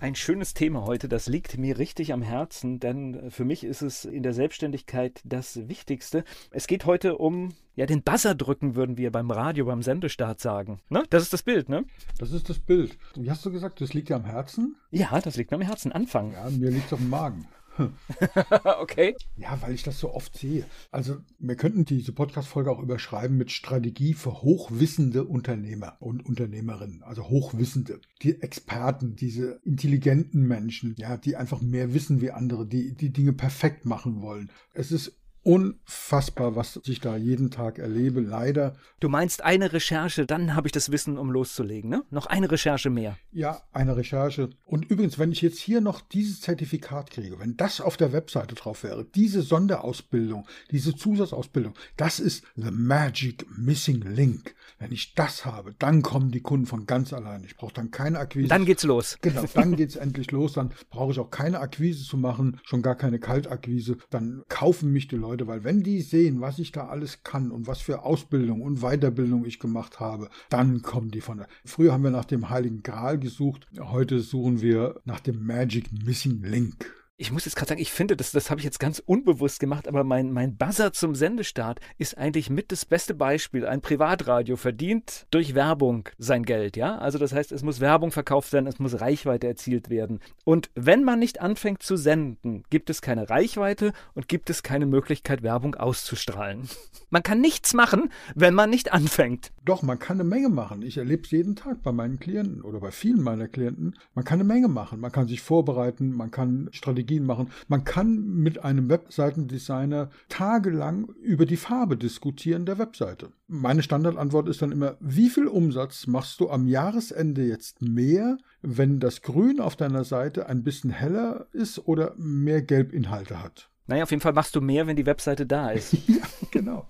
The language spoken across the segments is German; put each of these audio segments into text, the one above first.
Ein schönes Thema heute, das liegt mir richtig am Herzen, denn für mich ist es in der Selbstständigkeit das Wichtigste. Es geht heute um, ja, den Buzzer drücken, würden wir beim Radio, beim Sendestart sagen. Ne? Das ist das Bild, ne? Das ist das Bild. Wie hast du gesagt, das liegt dir am Herzen? Ja, das liegt mir am Herzen. Anfangen. Ja, mir liegt es auf dem Magen. okay. Ja, weil ich das so oft sehe. Also, wir könnten diese Podcast-Folge auch überschreiben mit Strategie für hochwissende Unternehmer und Unternehmerinnen. Also Hochwissende. Die Experten, diese intelligenten Menschen, ja, die einfach mehr wissen wie andere, die die Dinge perfekt machen wollen. Es ist unfassbar, was ich da jeden Tag erlebe, leider. Du meinst eine Recherche, dann habe ich das Wissen, um loszulegen, ne? Noch eine Recherche mehr. Ja, eine Recherche. Und übrigens, wenn ich jetzt hier noch dieses Zertifikat kriege, wenn das auf der Webseite drauf wäre, diese Sonderausbildung, diese Zusatzausbildung, das ist the magic missing link. Wenn ich das habe, dann kommen die Kunden von ganz allein. Ich brauche dann keine Akquise. Dann geht's los. Genau, dann geht's endlich los. Dann brauche ich auch keine Akquise zu machen, schon gar keine Kaltakquise. Dann kaufen mich die Leute Leute, weil wenn die sehen, was ich da alles kann und was für Ausbildung und Weiterbildung ich gemacht habe, dann kommen die von da. Früher haben wir nach dem Heiligen Gral gesucht, heute suchen wir nach dem Magic Missing Link ich muss jetzt gerade sagen, ich finde, das, das habe ich jetzt ganz unbewusst gemacht, aber mein, mein Buzzer zum Sendestart ist eigentlich mit das beste Beispiel. Ein Privatradio verdient durch Werbung sein Geld, ja? Also das heißt, es muss Werbung verkauft werden, es muss Reichweite erzielt werden. Und wenn man nicht anfängt zu senden, gibt es keine Reichweite und gibt es keine Möglichkeit, Werbung auszustrahlen. Man kann nichts machen, wenn man nicht anfängt. Doch, man kann eine Menge machen. Ich erlebe es jeden Tag bei meinen Klienten oder bei vielen meiner Klienten. Man kann eine Menge machen. Man kann sich vorbereiten, man kann Strategien Strategien machen. Man kann mit einem Webseitendesigner tagelang über die Farbe diskutieren der Webseite. Meine Standardantwort ist dann immer, wie viel Umsatz machst du am Jahresende jetzt mehr, wenn das Grün auf deiner Seite ein bisschen heller ist oder mehr Gelbinhalte hat? Naja, auf jeden Fall machst du mehr, wenn die Webseite da ist. ja, genau.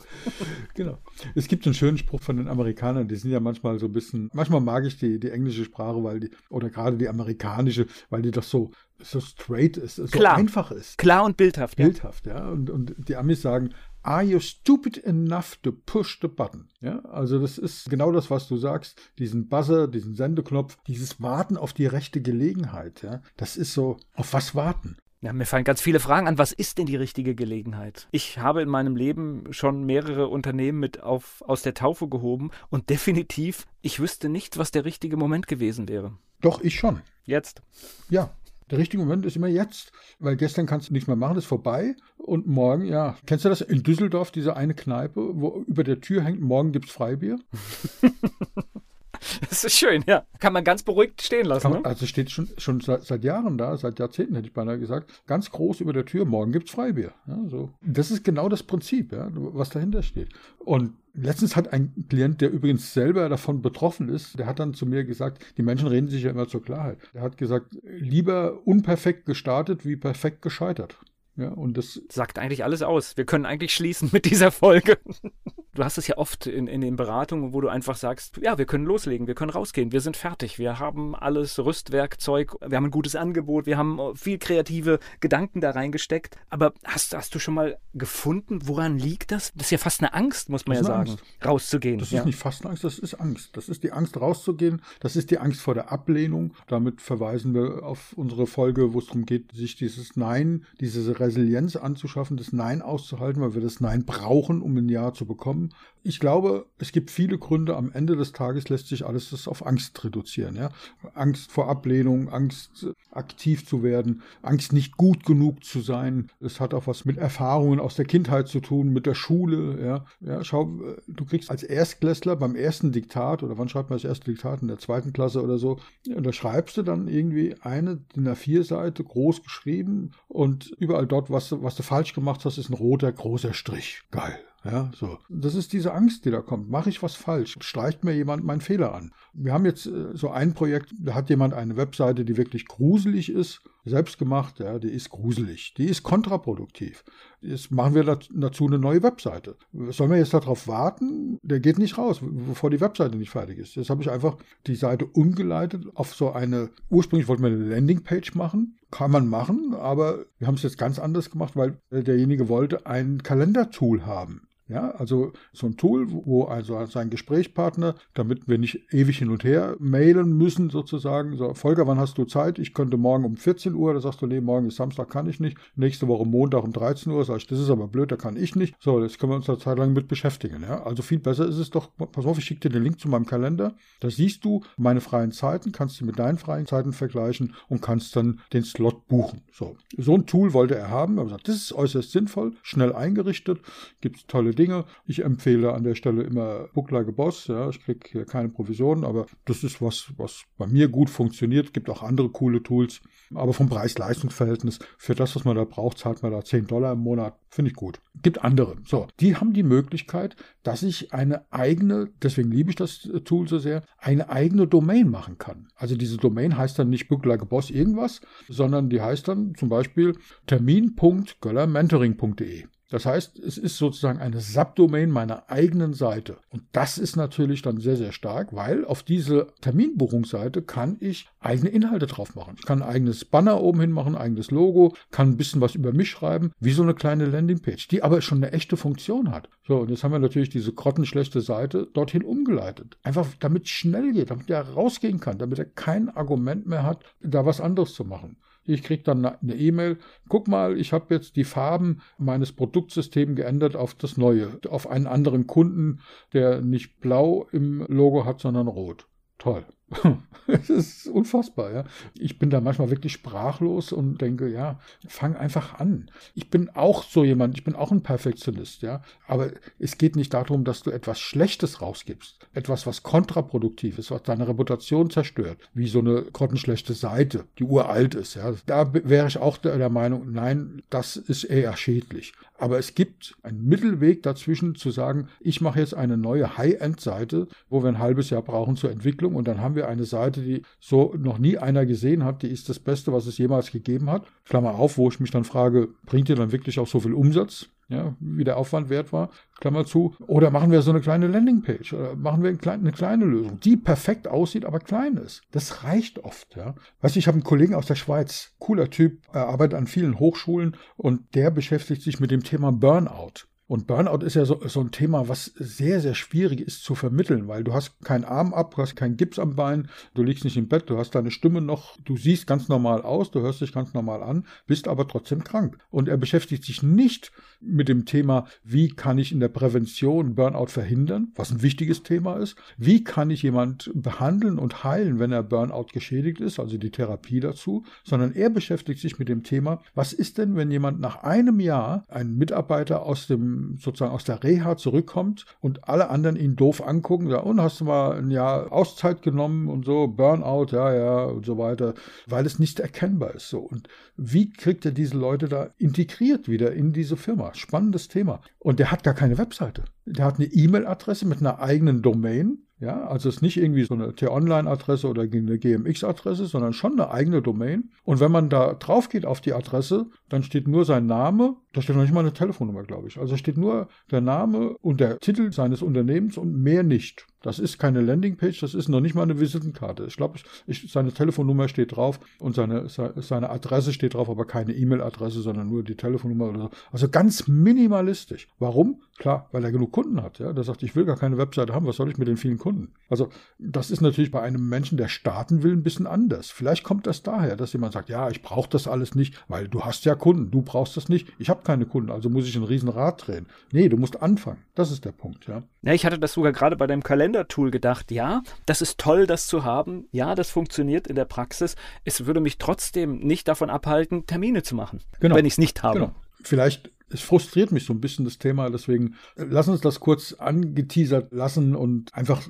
genau. Es gibt einen schönen Spruch von den Amerikanern, die sind ja manchmal so ein bisschen, manchmal mag ich die, die englische Sprache, weil die, oder gerade die amerikanische, weil die doch so, so straight ist, so Klar. einfach ist. Klar und bildhaft. Bildhaft, ja. ja. Und, und die Amis sagen, Are you stupid enough to push the button? Ja, also das ist genau das, was du sagst. Diesen Buzzer, diesen Sendeknopf, dieses Warten auf die rechte Gelegenheit. Ja, das ist so, auf was warten? Ja, mir fallen ganz viele Fragen an. Was ist denn die richtige Gelegenheit? Ich habe in meinem Leben schon mehrere Unternehmen mit auf, aus der Taufe gehoben und definitiv, ich wüsste nicht, was der richtige Moment gewesen wäre. Doch, ich schon. Jetzt. Ja, der richtige Moment ist immer jetzt, weil gestern kannst du nichts mehr machen, ist vorbei. Und morgen, ja, kennst du das in Düsseldorf, diese eine Kneipe, wo über der Tür hängt, morgen gibt's Freibier? Das ist schön, ja. Kann man ganz beruhigt stehen lassen. Man, ne? Also steht schon, schon seit, seit, Jahren da, seit Jahrzehnten hätte ich beinahe gesagt, ganz groß über der Tür, morgen gibt es Freibier. Ja, so. Das ist genau das Prinzip, ja, was dahinter steht. Und letztens hat ein Klient, der übrigens selber davon betroffen ist, der hat dann zu mir gesagt, die Menschen reden sich ja immer zur Klarheit. Der hat gesagt, lieber unperfekt gestartet wie perfekt gescheitert. Ja, und das sagt eigentlich alles aus. Wir können eigentlich schließen mit dieser Folge. Du hast es ja oft in, in den Beratungen, wo du einfach sagst, ja, wir können loslegen, wir können rausgehen, wir sind fertig, wir haben alles Rüstwerkzeug, wir haben ein gutes Angebot, wir haben viel kreative Gedanken da reingesteckt. Aber hast, hast du schon mal gefunden, woran liegt das? Das ist ja fast eine Angst, muss man ja sagen, Angst. rauszugehen. Das ja. ist nicht fast eine Angst, das ist Angst. Das ist die Angst rauszugehen, das ist die Angst vor der Ablehnung. Damit verweisen wir auf unsere Folge, wo es darum geht, sich dieses Nein, diese Resilienz anzuschaffen, das Nein auszuhalten, weil wir das Nein brauchen, um ein Ja zu bekommen. Ich glaube, es gibt viele Gründe. Am Ende des Tages lässt sich alles das auf Angst reduzieren. Ja? Angst vor Ablehnung, Angst aktiv zu werden, Angst nicht gut genug zu sein. Es hat auch was mit Erfahrungen aus der Kindheit zu tun, mit der Schule. Ja, ja schau, du kriegst als Erstklässler beim ersten Diktat oder wann schreibt man das erste Diktat in der zweiten Klasse oder so, da schreibst du dann irgendwie eine DIN A4-Seite groß geschrieben und überall dort, was, was du falsch gemacht hast, ist ein roter großer Strich. Geil. Ja, so. Das ist diese Angst, die da kommt. Mache ich was falsch? Streicht mir jemand meinen Fehler an? Wir haben jetzt äh, so ein Projekt, da hat jemand eine Webseite, die wirklich gruselig ist, selbst gemacht, ja, die ist gruselig, die ist kontraproduktiv. Jetzt machen wir dazu eine neue Webseite. Sollen wir jetzt darauf warten? Der geht nicht raus, bevor die Webseite nicht fertig ist. Jetzt habe ich einfach die Seite umgeleitet auf so eine, ursprünglich wollten wir eine Landingpage machen, kann man machen, aber wir haben es jetzt ganz anders gemacht, weil derjenige wollte ein Kalendertool haben. Ja, also so ein Tool, wo also sein Gesprächspartner, damit wir nicht ewig hin und her mailen müssen, sozusagen, so, Volker, wann hast du Zeit? Ich könnte morgen um 14 Uhr, da sagst du, nee, morgen ist Samstag, kann ich nicht. Nächste Woche Montag um 13 Uhr, sag ich, das ist aber blöd, da kann ich nicht. So, jetzt können wir uns da Zeit lang mit beschäftigen. Ja? Also viel besser ist es doch, pass auf, ich schicke dir den Link zu meinem Kalender. Da siehst du meine freien Zeiten, kannst du mit deinen freien Zeiten vergleichen und kannst dann den Slot buchen. So, so ein Tool wollte er haben. Er hat gesagt, das ist äußerst sinnvoll, schnell eingerichtet, gibt es tolle Dinge. Ich empfehle an der Stelle immer Book Like a Boss. Ja, ich kriege hier keine Provisionen, aber das ist was, was bei mir gut funktioniert. Es gibt auch andere coole Tools. Aber vom Preis-Leistungs-Verhältnis für das, was man da braucht, zahlt man da 10 Dollar im Monat. Finde ich gut. Gibt andere. So, die haben die Möglichkeit, dass ich eine eigene, deswegen liebe ich das Tool so sehr, eine eigene Domain machen kann. Also diese Domain heißt dann nicht Book Like a Boss irgendwas, sondern die heißt dann zum Beispiel termin.göllermentoring.de. Das heißt, es ist sozusagen eine Subdomain meiner eigenen Seite. Und das ist natürlich dann sehr, sehr stark, weil auf diese Terminbuchungsseite kann ich eigene Inhalte drauf machen. Ich kann ein eigenes Banner oben hin machen, ein eigenes Logo, kann ein bisschen was über mich schreiben, wie so eine kleine Landingpage, die aber schon eine echte Funktion hat. So, und jetzt haben wir natürlich diese grottenschlechte Seite dorthin umgeleitet. Einfach damit es schnell geht, damit er rausgehen kann, damit er kein Argument mehr hat, da was anderes zu machen. Ich kriege dann eine E-Mail. Guck mal, ich habe jetzt die Farben meines Produktsystems geändert auf das neue, auf einen anderen Kunden, der nicht blau im Logo hat, sondern rot. Toll. Es ist unfassbar, ja. Ich bin da manchmal wirklich sprachlos und denke, ja, fang einfach an. Ich bin auch so jemand, ich bin auch ein Perfektionist, ja. Aber es geht nicht darum, dass du etwas Schlechtes rausgibst. Etwas, was kontraproduktiv ist, was deine Reputation zerstört. Wie so eine grottenschlechte Seite, die uralt ist, ja. Da wäre ich auch der Meinung, nein, das ist eher schädlich. Aber es gibt einen Mittelweg dazwischen zu sagen, ich mache jetzt eine neue High-End-Seite, wo wir ein halbes Jahr brauchen zur Entwicklung und dann haben wir eine Seite, die so noch nie einer gesehen hat, die ist das Beste, was es jemals gegeben hat. Klammer auf, wo ich mich dann frage, bringt ihr dann wirklich auch so viel Umsatz? ja, wie der Aufwand wert war, Klammer zu. Oder machen wir so eine kleine Landingpage oder machen wir eine kleine Lösung, die perfekt aussieht, aber klein ist. Das reicht oft, ja. Weißt du, ich habe einen Kollegen aus der Schweiz, cooler Typ, er arbeitet an vielen Hochschulen und der beschäftigt sich mit dem Thema Burnout. Und Burnout ist ja so, so ein Thema, was sehr, sehr schwierig ist zu vermitteln, weil du hast keinen Arm ab, du hast keinen Gips am Bein, du liegst nicht im Bett, du hast deine Stimme noch, du siehst ganz normal aus, du hörst dich ganz normal an, bist aber trotzdem krank. Und er beschäftigt sich nicht mit dem Thema, wie kann ich in der Prävention Burnout verhindern, was ein wichtiges Thema ist, wie kann ich jemand behandeln und heilen, wenn er Burnout geschädigt ist, also die Therapie dazu, sondern er beschäftigt sich mit dem Thema, was ist denn, wenn jemand nach einem Jahr, ein Mitarbeiter aus dem sozusagen aus der Reha zurückkommt und alle anderen ihn doof angucken, ja, und hast du mal ein Jahr Auszeit genommen und so, Burnout, ja, ja, und so weiter, weil es nicht erkennbar ist. So. Und wie kriegt er diese Leute da integriert wieder in diese Firma? Spannendes Thema. Und der hat gar keine Webseite. Der hat eine E-Mail-Adresse mit einer eigenen Domain ja, also es ist nicht irgendwie so eine T-Online-Adresse oder eine GMX-Adresse, sondern schon eine eigene Domain. Und wenn man da drauf geht auf die Adresse, dann steht nur sein Name, da steht noch nicht mal eine Telefonnummer, glaube ich. Also steht nur der Name und der Titel seines Unternehmens und mehr nicht. Das ist keine Landingpage, das ist noch nicht mal eine Visitenkarte. Ich glaube, seine Telefonnummer steht drauf und seine, seine Adresse steht drauf, aber keine E-Mail-Adresse, sondern nur die Telefonnummer oder so. Also ganz minimalistisch. Warum? Klar, weil er genug Kunden hat. Ja? Der sagt, ich will gar keine Webseite haben, was soll ich mit den vielen Kunden? Also das ist natürlich bei einem Menschen, der starten will, ein bisschen anders. Vielleicht kommt das daher, dass jemand sagt, ja, ich brauche das alles nicht, weil du hast ja Kunden, du brauchst das nicht. Ich habe keine Kunden, also muss ich ein Riesenrad drehen. Nee, du musst anfangen. Das ist der Punkt, ja. Ja, ich hatte das sogar gerade bei deinem Kalendertool gedacht. Ja, das ist toll, das zu haben. Ja, das funktioniert in der Praxis. Es würde mich trotzdem nicht davon abhalten, Termine zu machen, genau. wenn ich es nicht habe. Genau. Vielleicht es frustriert mich so ein bisschen das Thema, deswegen äh, lass uns das kurz angeteasert lassen und einfach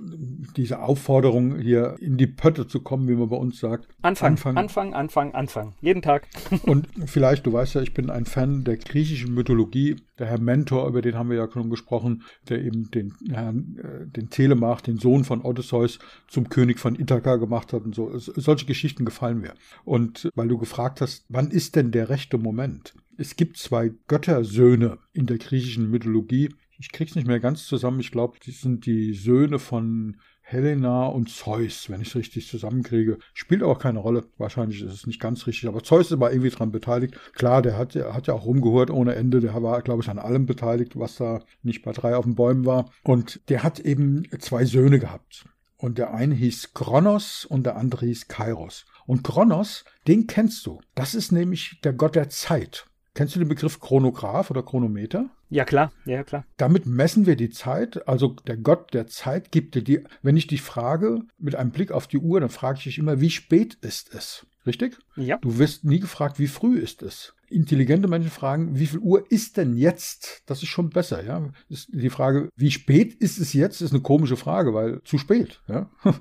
diese Aufforderung hier in die Pötte zu kommen, wie man bei uns sagt. Anfang, Anfang, Anfang, Anfang, Anfang. Jeden Tag. und vielleicht, du weißt ja, ich bin ein Fan der griechischen Mythologie. Der Herr Mentor, über den haben wir ja schon gesprochen, der eben den Herrn, äh, den Telemach, den Sohn von Odysseus, zum König von Ithaka gemacht hat und so. Solche Geschichten gefallen mir. Und weil du gefragt hast, wann ist denn der rechte Moment? Es gibt zwei Göttersöhne in der griechischen Mythologie. Ich krieg's nicht mehr ganz zusammen. Ich glaube, die sind die Söhne von Helena und Zeus, wenn ich es richtig zusammenkriege. Spielt auch keine Rolle. Wahrscheinlich ist es nicht ganz richtig, aber Zeus aber irgendwie dran beteiligt. Klar, der hat, der hat ja auch rumgehört ohne Ende. Der war, glaube ich, an allem beteiligt, was da nicht bei drei auf den Bäumen war. Und der hat eben zwei Söhne gehabt. Und der eine hieß Kronos und der andere hieß Kairos. Und Kronos, den kennst du. Das ist nämlich der Gott der Zeit. Kennst du den Begriff Chronograph oder Chronometer? Ja, klar, ja, klar. Damit messen wir die Zeit. Also der Gott der Zeit gibt dir die, wenn ich dich frage, mit einem Blick auf die Uhr, dann frage ich dich immer, wie spät ist es? Richtig? Ja. Du wirst nie gefragt, wie früh ist es. Intelligente Menschen fragen, wie viel Uhr ist denn jetzt? Das ist schon besser, ja. Die Frage, wie spät ist es jetzt, ist eine komische Frage, weil zu spät, ja.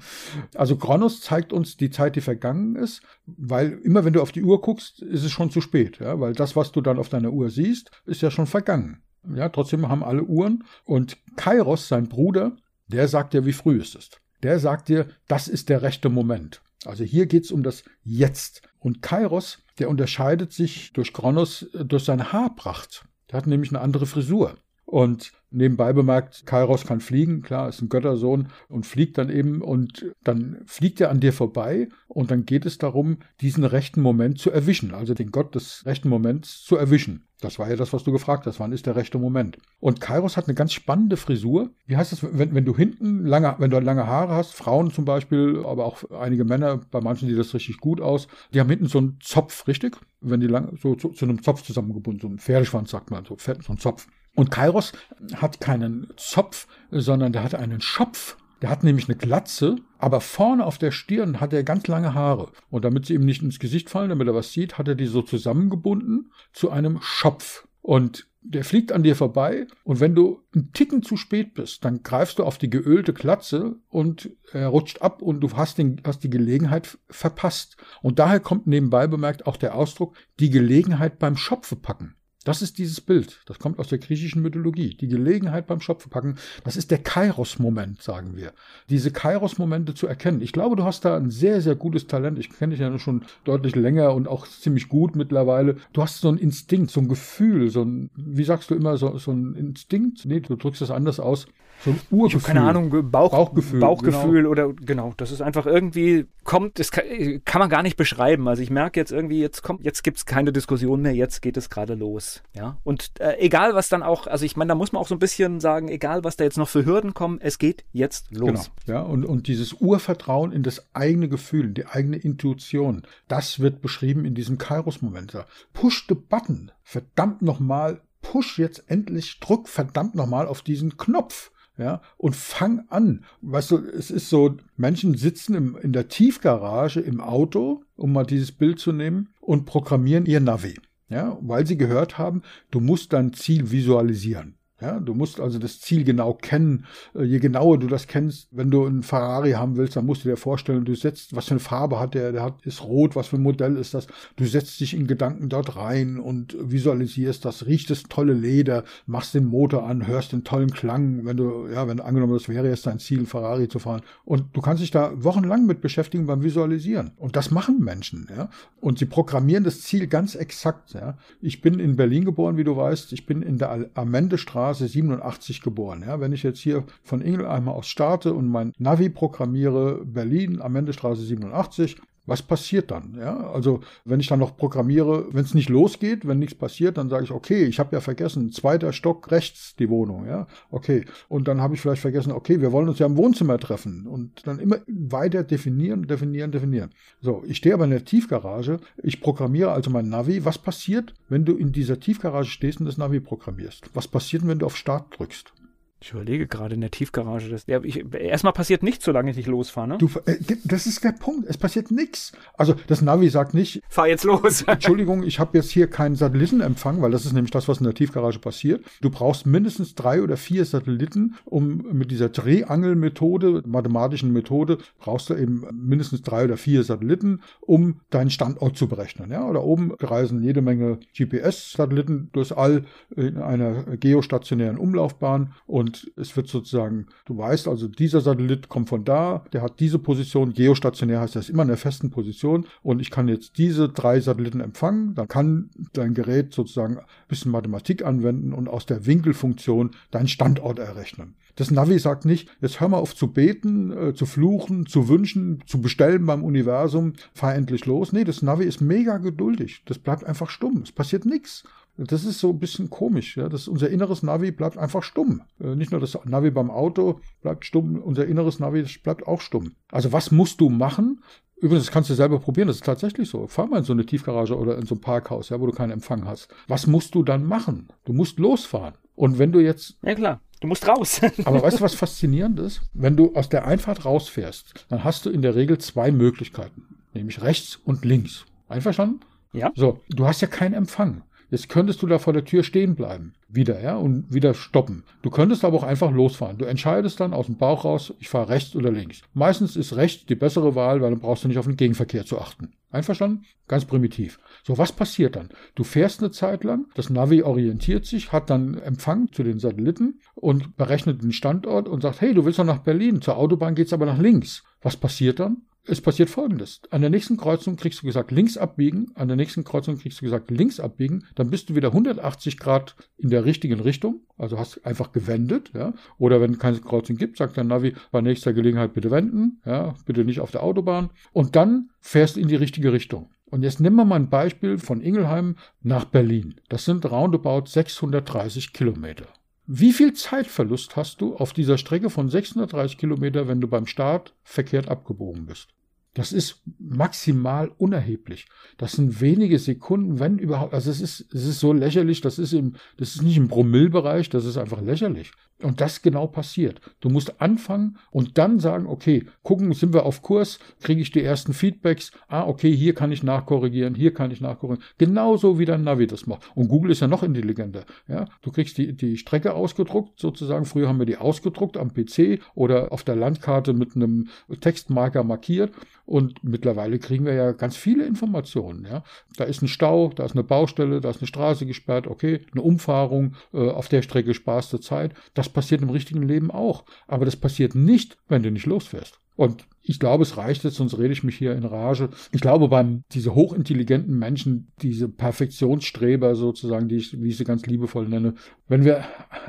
Also Kronos zeigt uns die Zeit, die vergangen ist, weil immer wenn du auf die Uhr guckst, ist es schon zu spät, ja, weil das, was du dann auf deiner Uhr siehst, ist ja schon vergangen. Ja, trotzdem haben alle Uhren und Kairos, sein Bruder, der sagt dir, wie früh es ist. Der sagt dir, das ist der rechte Moment. Also hier geht es um das Jetzt. Und Kairos, der unterscheidet sich durch Kronos äh, durch seine Haarpracht. Der hat nämlich eine andere Frisur. Und nebenbei bemerkt, Kairos kann fliegen, klar, ist ein Göttersohn und fliegt dann eben und dann fliegt er an dir vorbei und dann geht es darum, diesen rechten Moment zu erwischen, also den Gott des rechten Moments zu erwischen. Das war ja das, was du gefragt hast. Wann ist der rechte Moment? Und Kairos hat eine ganz spannende Frisur. Wie heißt das, wenn, wenn du hinten lange, wenn du lange Haare hast, Frauen zum Beispiel, aber auch einige Männer, bei manchen sieht das richtig gut aus, die haben hinten so einen Zopf, richtig? Wenn die lang, so zu, zu einem Zopf zusammengebunden, so ein Pferdeschwanz sagt man, so, so ein Zopf. Und Kairos hat keinen Zopf, sondern der hat einen Schopf. Der hat nämlich eine Glatze, aber vorne auf der Stirn hat er ganz lange Haare. Und damit sie ihm nicht ins Gesicht fallen, damit er was sieht, hat er die so zusammengebunden zu einem Schopf. Und der fliegt an dir vorbei und wenn du einen Ticken zu spät bist, dann greifst du auf die geölte Glatze und er rutscht ab und du hast, den, hast die Gelegenheit verpasst. Und daher kommt nebenbei bemerkt auch der Ausdruck, die Gelegenheit beim Schopfe packen. Das ist dieses Bild. Das kommt aus der griechischen Mythologie. Die Gelegenheit beim Schopfe packen, das ist der Kairos-Moment, sagen wir. Diese Kairos-Momente zu erkennen. Ich glaube, du hast da ein sehr, sehr gutes Talent. Ich kenne dich ja schon deutlich länger und auch ziemlich gut mittlerweile. Du hast so ein Instinkt, so ein Gefühl, so ein, wie sagst du immer, so, so ein Instinkt? Nee, du drückst das anders aus. So ein Urgefühl. Ich habe keine Ahnung, Bauch, Bauchgefühl. Bauchgefühl genau. oder genau, das ist einfach irgendwie kommt, das kann, kann, man gar nicht beschreiben. Also ich merke jetzt irgendwie, jetzt kommt, jetzt gibt es keine Diskussion mehr, jetzt geht es gerade los. Ja. Und äh, egal was dann auch, also ich meine, da muss man auch so ein bisschen sagen, egal was da jetzt noch für Hürden kommen, es geht jetzt los. Genau. Ja, und, und dieses Urvertrauen in das eigene Gefühl, die eigene Intuition, das wird beschrieben in diesem Kairos-Moment. Push the button. Verdammt nochmal, push jetzt endlich, drück verdammt nochmal auf diesen Knopf ja, und fang an. Weißt du, es ist so, Menschen sitzen im, in der Tiefgarage im Auto, um mal dieses Bild zu nehmen, und programmieren ihr Navi. Ja, weil sie gehört haben, du musst dein Ziel visualisieren. Ja, du musst also das Ziel genau kennen. Äh, je genauer du das kennst, wenn du einen Ferrari haben willst, dann musst du dir vorstellen, du setzt, was für eine Farbe hat der, der hat, ist rot, was für ein Modell ist das. Du setzt dich in Gedanken dort rein und visualisierst das, riechst das tolle Leder, machst den Motor an, hörst den tollen Klang, wenn du, ja, wenn angenommen, das wäre jetzt dein Ziel, Ferrari zu fahren. Und du kannst dich da wochenlang mit beschäftigen beim Visualisieren. Und das machen Menschen, ja. Und sie programmieren das Ziel ganz exakt, ja. Ich bin in Berlin geboren, wie du weißt. Ich bin in der Amendestraße Straße 87 geboren. Ja, wenn ich jetzt hier von Ingelheimer aus starte und mein Navi programmiere, Berlin, am Ende Straße 87, Was passiert dann? Ja, also wenn ich dann noch programmiere, wenn es nicht losgeht, wenn nichts passiert, dann sage ich, okay, ich habe ja vergessen, zweiter Stock rechts die Wohnung, ja, okay. Und dann habe ich vielleicht vergessen, okay, wir wollen uns ja im Wohnzimmer treffen und dann immer weiter definieren, definieren, definieren. So, ich stehe aber in der Tiefgarage, ich programmiere also mein Navi. Was passiert, wenn du in dieser Tiefgarage stehst und das Navi programmierst? Was passiert, wenn du auf Start drückst? Ich überlege gerade in der Tiefgarage. Das, ja, ich, erstmal passiert nichts, solange ich nicht losfahre. Ne? Du, äh, das ist der Punkt. Es passiert nichts. Also das Navi sagt nicht, fahr jetzt los. Entschuldigung, ich habe jetzt hier keinen Satellitenempfang, weil das ist nämlich das, was in der Tiefgarage passiert. Du brauchst mindestens drei oder vier Satelliten, um mit dieser Drehangelmethode, mathematischen Methode, brauchst du eben mindestens drei oder vier Satelliten, um deinen Standort zu berechnen. Ja, oder oben reisen jede Menge GPS-Satelliten durchs All in einer geostationären Umlaufbahn und es wird sozusagen, du weißt also, dieser Satellit kommt von da, der hat diese Position, geostationär heißt das immer in der festen Position und ich kann jetzt diese drei Satelliten empfangen, dann kann dein Gerät sozusagen ein bisschen Mathematik anwenden und aus der Winkelfunktion deinen Standort errechnen. Das Navi sagt nicht, jetzt hör mal auf zu beten, äh, zu fluchen, zu wünschen, zu bestellen beim Universum, fahr endlich los. Nee, das Navi ist mega geduldig. Das bleibt einfach stumm. Es passiert nichts. Das ist so ein bisschen komisch. Ja? Das, unser inneres Navi bleibt einfach stumm. Äh, nicht nur das Navi beim Auto bleibt stumm, unser inneres Navi bleibt auch stumm. Also was musst du machen? Übrigens, das kannst du selber probieren, das ist tatsächlich so. Fahr mal in so eine Tiefgarage oder in so ein Parkhaus, ja, wo du keinen Empfang hast. Was musst du dann machen? Du musst losfahren. Und wenn du jetzt. Ja, klar. Du musst raus. aber weißt du, was faszinierend ist? Wenn du aus der Einfahrt rausfährst, dann hast du in der Regel zwei Möglichkeiten. Nämlich rechts und links. Einverstanden? Ja. So, du hast ja keinen Empfang. Jetzt könntest du da vor der Tür stehen bleiben. Wieder, ja, und wieder stoppen. Du könntest aber auch einfach losfahren. Du entscheidest dann aus dem Bauch raus, ich fahre rechts oder links. Meistens ist rechts die bessere Wahl, weil dann brauchst du nicht auf den Gegenverkehr zu achten. Einverstanden? Ganz primitiv. So, was passiert dann? Du fährst eine Zeit lang, das Navi orientiert sich, hat dann Empfang zu den Satelliten und berechnet den Standort und sagt, hey, du willst doch nach Berlin, zur Autobahn geht's aber nach links. Was passiert dann? Es passiert folgendes. An der nächsten Kreuzung kriegst du gesagt links abbiegen, an der nächsten Kreuzung kriegst du gesagt links abbiegen, dann bist du wieder 180 Grad in der richtigen Richtung, also hast einfach gewendet, ja. Oder wenn keine Kreuzung gibt, sagt der Navi bei nächster Gelegenheit bitte wenden, ja, bitte nicht auf der Autobahn. Und dann fährst du in die richtige Richtung. Und jetzt nehmen wir mal ein Beispiel von Ingelheim nach Berlin. Das sind roundabout 630 Kilometer. Wie viel Zeitverlust hast du auf dieser Strecke von 630 Kilometer, wenn du beim Start verkehrt abgebogen bist? Das ist maximal unerheblich. Das sind wenige Sekunden, wenn überhaupt. Also es ist, es ist so lächerlich, das ist im, das ist nicht im Promillbereich, das ist einfach lächerlich. Und das genau passiert. Du musst anfangen und dann sagen, okay, gucken, sind wir auf Kurs, kriege ich die ersten Feedbacks, ah, okay, hier kann ich nachkorrigieren, hier kann ich nachkorrigieren. Genauso wie dein Navi das macht. Und Google ist ja noch intelligenter. Ja, du kriegst die, die Strecke ausgedruckt, sozusagen. Früher haben wir die ausgedruckt am PC oder auf der Landkarte mit einem Textmarker markiert. Und mittlerweile kriegen wir ja ganz viele Informationen. Ja. Da ist ein Stau, da ist eine Baustelle, da ist eine Straße gesperrt, okay, eine Umfahrung, äh, auf der Strecke sparst du Zeit. Das passiert im richtigen Leben auch. Aber das passiert nicht, wenn du nicht losfährst. Und ich glaube, es reicht jetzt, sonst rede ich mich hier in Rage. Ich glaube, beim diese hochintelligenten Menschen, diese Perfektionsstreber sozusagen, die ich, wie ich sie ganz liebevoll nenne, wenn wir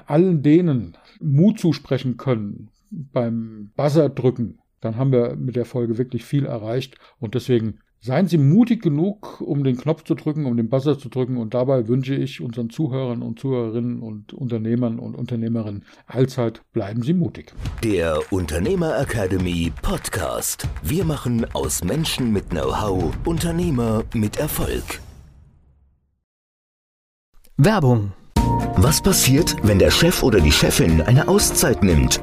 allen denen Mut zusprechen können beim Buzzer drücken, dann haben wir mit der Folge wirklich viel erreicht. Und deswegen seien Sie mutig genug, um den Knopf zu drücken, um den Buzzer zu drücken. Und dabei wünsche ich unseren Zuhörern und Zuhörerinnen und Unternehmern und Unternehmerinnen allzeit, bleiben Sie mutig. Der Unternehmer Academy Podcast. Wir machen aus Menschen mit Know-how Unternehmer mit Erfolg. Werbung. Was passiert, wenn der Chef oder die Chefin eine Auszeit nimmt?